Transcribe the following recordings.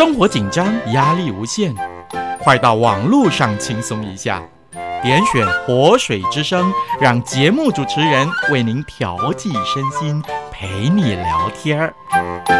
生活紧张，压力无限，快到网络上轻松一下，点选活水之声，让节目主持人为您调剂身心，陪你聊天儿。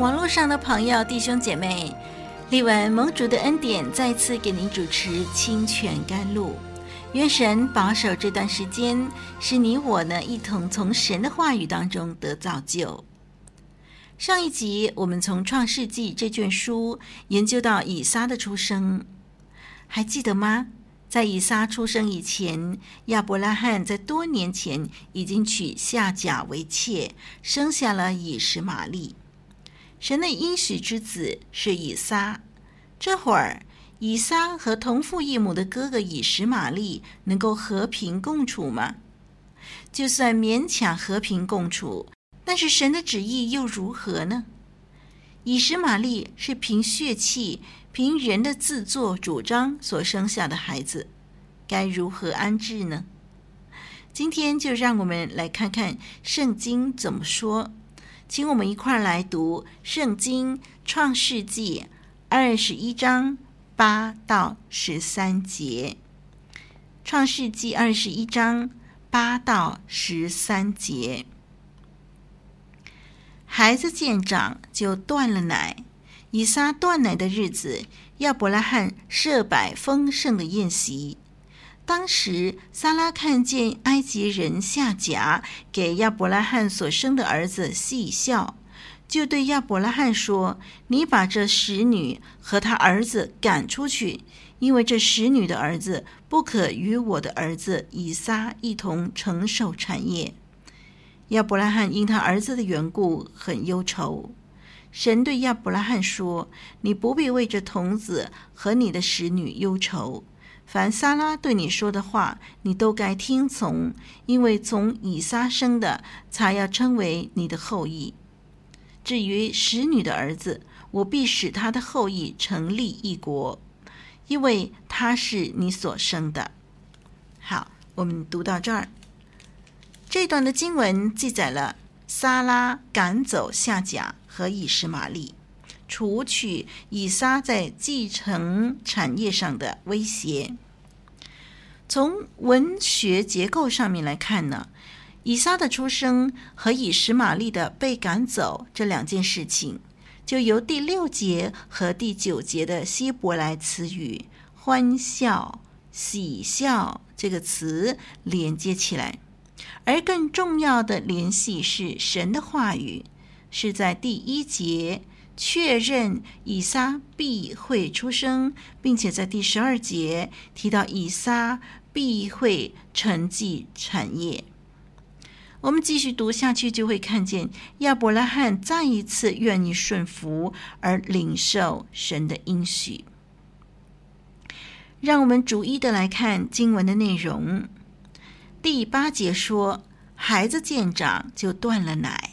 网络上的朋友、弟兄姐妹，立文盟主的恩典再次给您主持《清泉甘露》，愿神保守这段时间，使你我呢一同从神的话语当中得造就。上一集我们从《创世纪》这卷书研究到以撒的出生，还记得吗？在以撒出生以前，亚伯拉罕在多年前已经娶夏甲为妾，生下了以实玛利。神的应许之子是以撒，这会儿以撒和同父异母的哥哥以实玛利能够和平共处吗？就算勉强和平共处，但是神的旨意又如何呢？以实玛利是凭血气、凭人的自作主张所生下的孩子，该如何安置呢？今天就让我们来看看圣经怎么说。请我们一块儿来读《圣经创世纪》二十一章八到十三节。《创世纪》二十一章八到十三节，孩子见长就断了奶。以撒断奶的日子，亚伯拉罕设摆丰盛的宴席。当时，撒拉看见埃及人夏甲给亚伯拉罕所生的儿子戏笑，就对亚伯拉罕说：“你把这使女和她儿子赶出去，因为这使女的儿子不可与我的儿子以撒一同承受产业。”亚伯拉罕因他儿子的缘故很忧愁。神对亚伯拉罕说：“你不必为这童子和你的使女忧愁。”凡撒拉对你说的话，你都该听从，因为从以撒生的才要称为你的后裔。至于使女的儿子，我必使他的后裔成立一国，因为他是你所生的。好，我们读到这儿，这段的经文记载了撒拉赶走夏甲和以实玛利。除去以撒在继承产业上的威胁。从文学结构上面来看呢，以撒的出生和以实玛利的被赶走这两件事情，就由第六节和第九节的希伯来词语“欢笑”“喜笑”这个词连接起来。而更重要的联系是神的话语，是在第一节。确认以撒必会出生，并且在第十二节提到以撒必会承继产业。我们继续读下去，就会看见亚伯拉罕再一次愿意顺服而领受神的应许。让我们逐一的来看经文的内容。第八节说：“孩子见长，就断了奶。”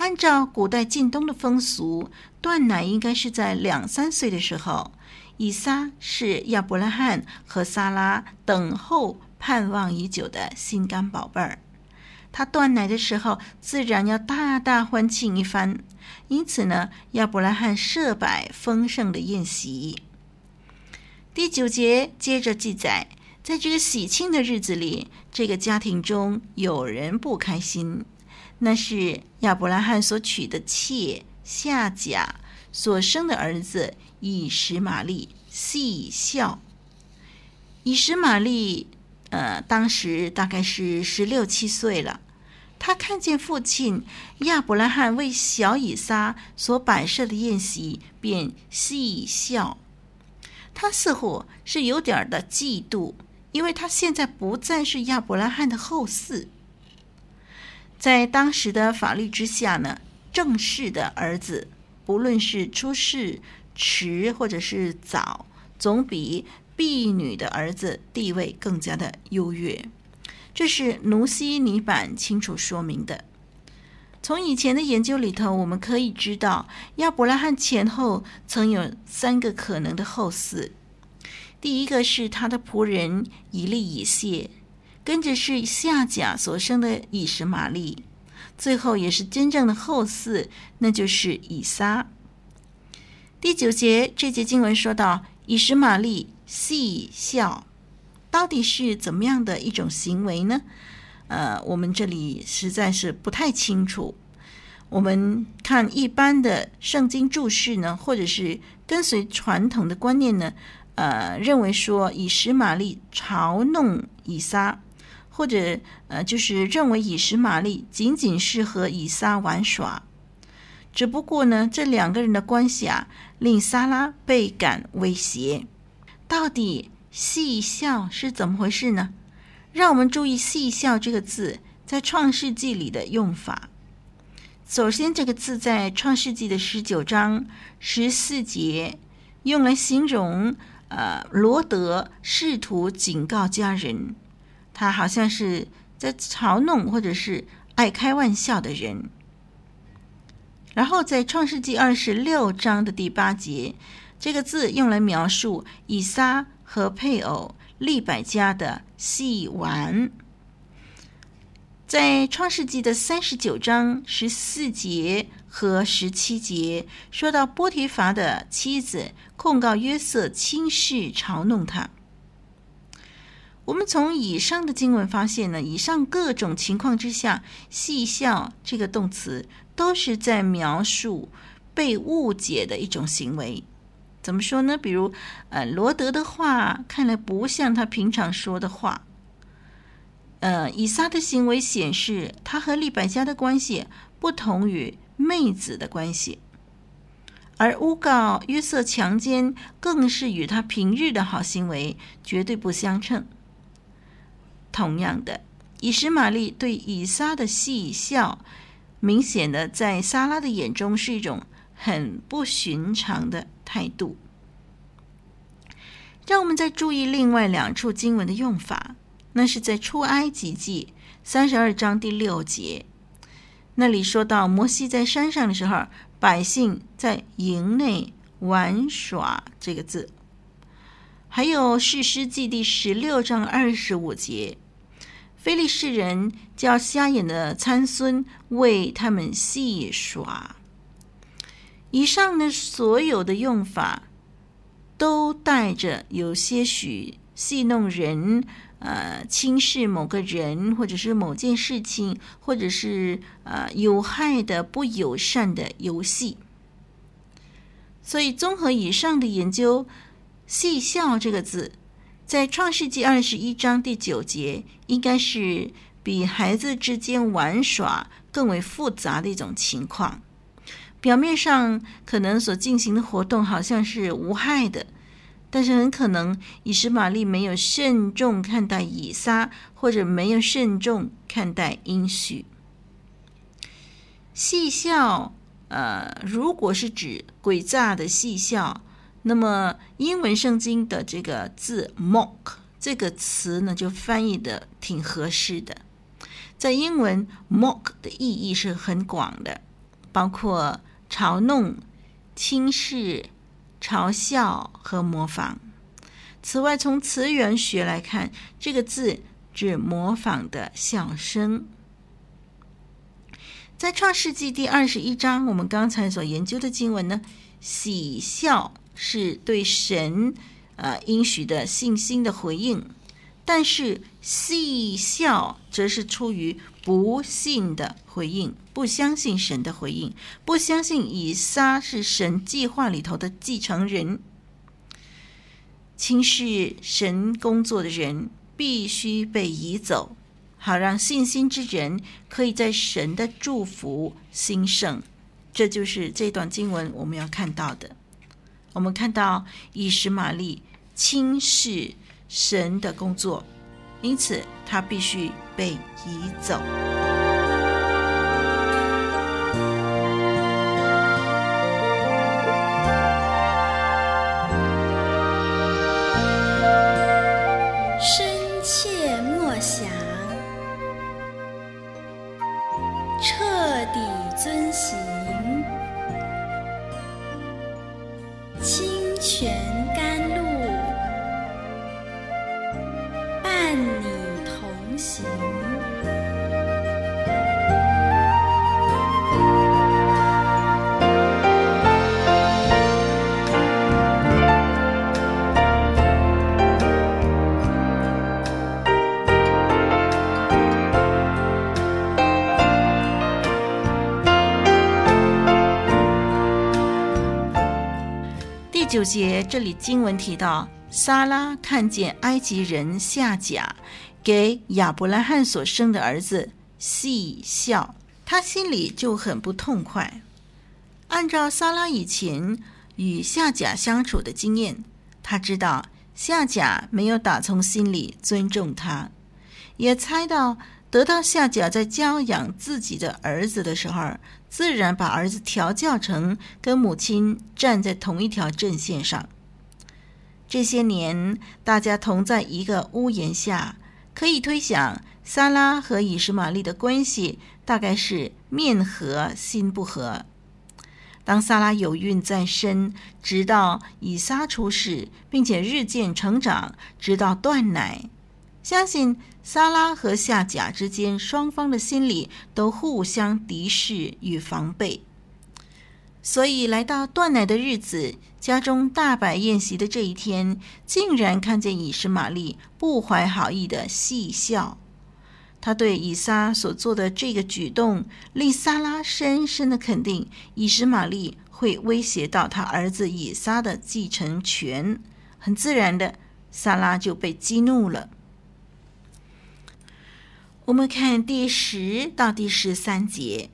按照古代近东的风俗，断奶应该是在两三岁的时候。以撒是亚伯拉罕和撒拉等候盼望已久的心肝宝贝儿，他断奶的时候，自然要大大欢庆一番。因此呢，亚伯拉罕设摆丰盛的宴席。第九节接着记载，在这个喜庆的日子里，这个家庭中有人不开心。那是亚伯拉罕所娶的妾夏甲所生的儿子以实玛利戏笑。以实玛利，呃，当时大概是十六七岁了。他看见父亲亚伯拉罕为小以撒所摆设的宴席，便戏笑。他似乎是有点的嫉妒，因为他现在不再是亚伯拉罕的后嗣。在当时的法律之下呢，正室的儿子，不论是出世迟或者是早，总比婢女的儿子地位更加的优越。这是奴西尼版清楚说明的。从以前的研究里头，我们可以知道，亚伯拉罕前后曾有三个可能的后嗣。第一个是他的仆人以利以谢。跟着是夏甲所生的以实玛利，最后也是真正的后嗣，那就是以撒。第九节这节经文说到，以实玛利戏笑，到底是怎么样的一种行为呢？呃，我们这里实在是不太清楚。我们看一般的圣经注释呢，或者是跟随传统的观念呢，呃，认为说以实玛利嘲弄以撒。或者，呃，就是认为以实玛利仅仅是和以撒玩耍，只不过呢，这两个人的关系啊，令撒拉倍感威胁。到底戏笑是怎么回事呢？让我们注意“戏笑”这个字在创世纪里的用法。首先，这个字在创世纪的十九章十四节用来形容，呃，罗德试图警告家人。他好像是在嘲弄或者是爱开玩笑的人。然后在创世纪二十六章的第八节，这个字用来描述以撒和配偶利百加的戏玩。在创世纪的三十九章十四节和十七节，说到波提乏的妻子控告约瑟轻视嘲弄他。我们从以上的经文发现呢，以上各种情况之下，“戏笑”这个动词都是在描述被误解的一种行为。怎么说呢？比如，呃，罗德的话看来不像他平常说的话。呃，以撒的行为显示他和利百加的关系不同于妹子的关系，而诬告约瑟强奸更是与他平日的好行为绝对不相称。同样的，以实玛利对以撒的戏笑，明显的在撒拉的眼中是一种很不寻常的态度。让我们再注意另外两处经文的用法，那是在出埃及记三十二章第六节，那里说到摩西在山上的时候，百姓在营内玩耍这个字。还有士师记第十六章二十五节，非利士人叫瞎眼的参孙为他们戏耍。以上的所有的用法，都带着有些许戏弄人、呃轻视某个人，或者是某件事情，或者是呃有害的、不友善的游戏。所以，综合以上的研究。戏笑这个字，在创世纪二十一章第九节，应该是比孩子之间玩耍更为复杂的一种情况。表面上可能所进行的活动好像是无害的，但是很可能以实玛利没有慎重看待以撒，或者没有慎重看待应许。戏笑，呃，如果是指诡诈的戏笑。那么，英文圣经的这个字 “mock” 这个词呢，就翻译的挺合适的。在英文，“mock” 的意义是很广的，包括嘲弄、轻视、嘲笑和模仿。此外，从词源学来看，这个字指模仿的笑声。在创世纪第二十一章，我们刚才所研究的经文呢，喜笑。是对神呃应许的信心的回应，但是戏笑则是出于不信的回应，不相信神的回应，不相信以撒是神计划里头的继承人。轻视神工作的人必须被移走，好让信心之人可以在神的祝福兴盛。这就是这段经文我们要看到的。我们看到以实玛利轻视神的工作，因此他必须被移走。九节这里经文提到，撒拉看见埃及人夏甲给亚伯拉罕所生的儿子细笑，他心里就很不痛快。按照撒拉以前与夏甲相处的经验，他知道夏甲没有打从心里尊重他，也猜到得到夏甲在教养自己的儿子的时候，自然把儿子调教成跟母亲站在同一条阵线上。这些年，大家同在一个屋檐下，可以推想，萨拉和以实玛利的关系大概是面和心不和。当萨拉有孕在身，直到以撒出世，并且日渐成长，直到断奶，相信。萨拉和夏甲之间，双方的心里都互相敌视与防备，所以来到断奶的日子，家中大摆宴席的这一天，竟然看见以实玛利不怀好意的戏笑。他对以撒所做的这个举动，令萨拉深深的肯定，以实玛利会威胁到他儿子以撒的继承权。很自然的，萨拉就被激怒了。我们看第十到第十三节，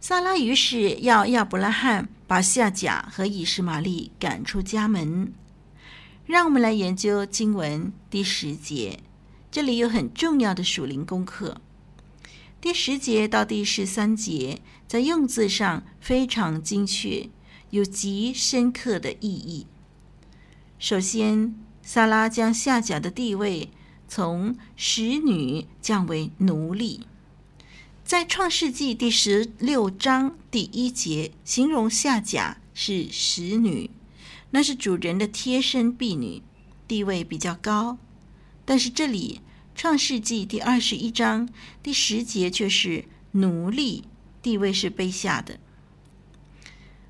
撒拉于是要亚伯拉罕把夏甲和以实玛利赶出家门。让我们来研究经文第十节，这里有很重要的属灵功课。第十节到第十三节在用字上非常精确，有极深刻的意义。首先，撒拉将夏甲的地位。从使女降为奴隶，在创世纪第十六章第一节形容夏甲是使女，那是主人的贴身婢女，地位比较高。但是这里创世纪第二十一章第十节却是奴隶，地位是卑下的。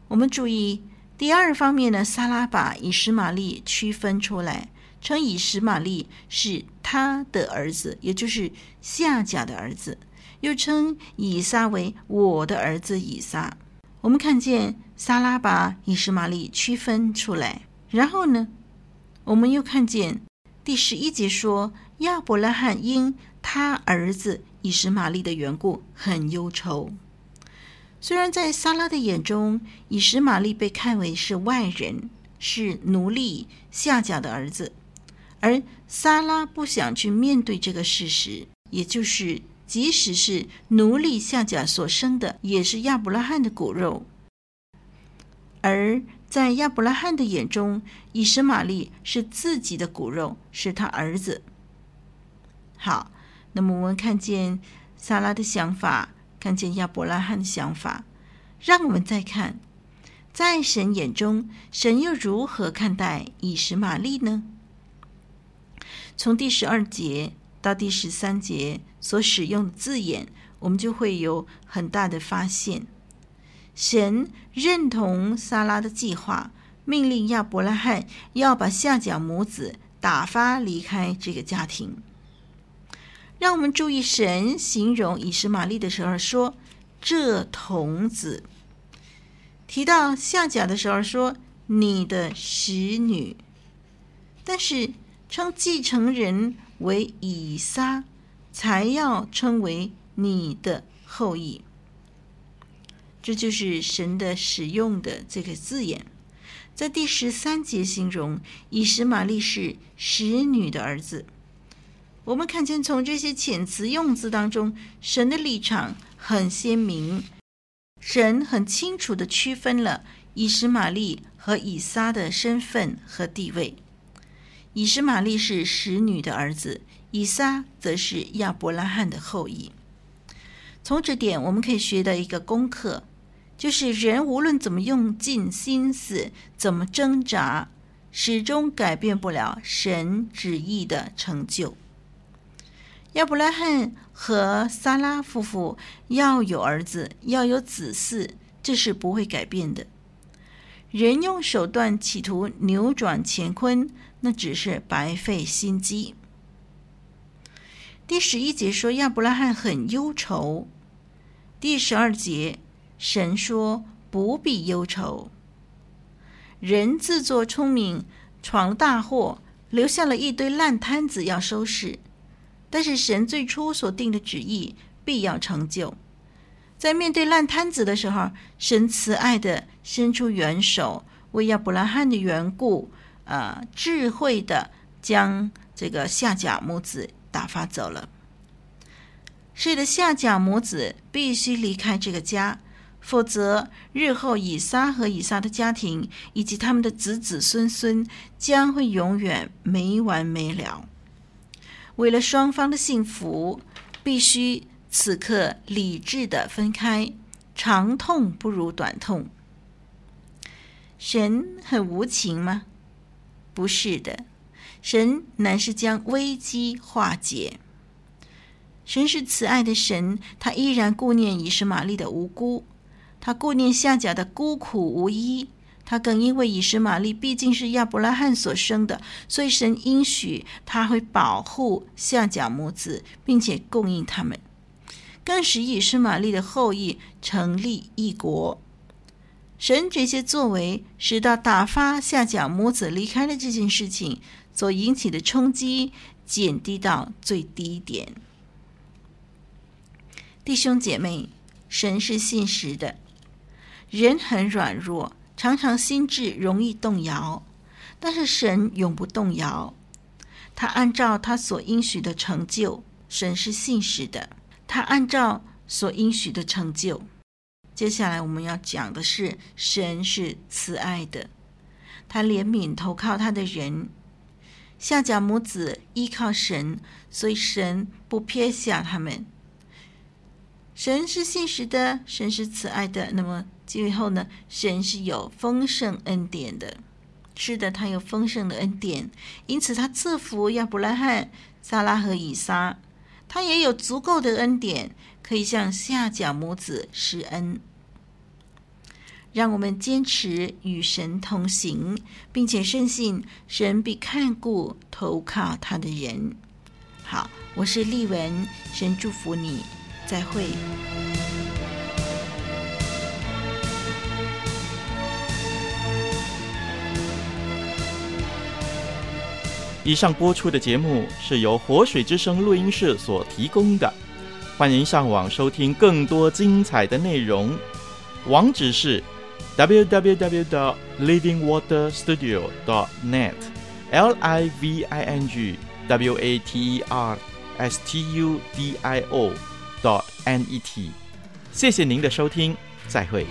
我们注意第二方面呢，撒拉把以实玛利区分出来。称以实玛利是他的儿子，也就是夏甲的儿子；又称以撒为我的儿子以撒。我们看见撒拉把以实玛利区分出来，然后呢，我们又看见第十一节说亚伯拉罕因他儿子以实玛利的缘故很忧愁。虽然在撒拉的眼中，以实玛利被看为是外人，是奴隶夏甲的儿子。而萨拉不想去面对这个事实，也就是即使是奴隶夏甲所生的，也是亚伯拉罕的骨肉。而在亚伯拉罕的眼中，以实玛利是自己的骨肉，是他儿子。好，那么我们看见萨拉的想法，看见亚伯拉罕的想法，让我们再看，在神眼中，神又如何看待以实玛利呢？从第十二节到第十三节所使用的字眼，我们就会有很大的发现。神认同撒拉的计划，命令亚伯拉罕要把夏甲母子打发离开这个家庭。让我们注意，神形容以实玛利的时候说：“这童子。”提到夏甲的时候说：“你的使女。”但是。称继承人为以撒，才要称为你的后裔。这就是神的使用的这个字眼，在第十三节形容以实玛利是使女的儿子。我们看见从这些遣词用字当中，神的立场很鲜明，神很清楚地区分了以实玛利和以撒的身份和地位。以实玛利是使女的儿子，以撒则是亚伯拉罕的后裔。从这点，我们可以学到一个功课。就是人无论怎么用尽心思，怎么挣扎，始终改变不了神旨意的成就。亚伯拉罕和撒拉夫妇要有儿子，要有子嗣，这是不会改变的。人用手段企图扭转乾坤，那只是白费心机。第十一节说亚伯拉罕很忧愁。第十二节。神说：“不必忧愁。”人自作聪明，闯了大祸，留下了一堆烂摊子要收拾。但是神最初所定的旨意必要成就。在面对烂摊子的时候，神慈爱的伸出援手，为亚伯拉罕的缘故，呃，智慧的将这个夏甲母子打发走了。是的，夏甲母子必须离开这个家。否则，日后以撒和以撒的家庭以及他们的子子孙孙将会永远没完没了。为了双方的幸福，必须此刻理智的分开。长痛不如短痛。神很无情吗？不是的，神乃是将危机化解。神是慈爱的神，他依然顾念以实玛利的无辜。他顾念夏甲的孤苦无依，他更因为以实玛利毕竟是亚伯拉罕所生的，所以神应许他会保护夏甲母子，并且供应他们，更使以实玛利的后裔成立一国。神这些作为，使到打发夏甲母子离开了这件事情所引起的冲击减低到最低点。弟兄姐妹，神是信实的。人很软弱，常常心智容易动摇，但是神永不动摇。他按照他所应许的成就，神是信实的。他按照所应许的成就。接下来我们要讲的是，神是慈爱的，他怜悯投靠他的人。夏甲母子依靠神，所以神不撇下他们。神是信实的，神是慈爱的。那么。最后呢，神是有丰盛恩典的，是的，他有丰盛的恩典，因此他赐福亚伯拉罕、撒拉和以撒，他也有足够的恩典，可以向下甲母子施恩。让我们坚持与神同行，并且深信神必看顾投靠他的人。好，我是丽文，神祝福你，再会。以上播出的节目是由活水之声录音室所提供的，欢迎上网收听更多精彩的内容，网址是 www.livingwaterstudio.net，l i v i n g w a t e r s t u d i o. dot n e t，谢谢您的收听，再会。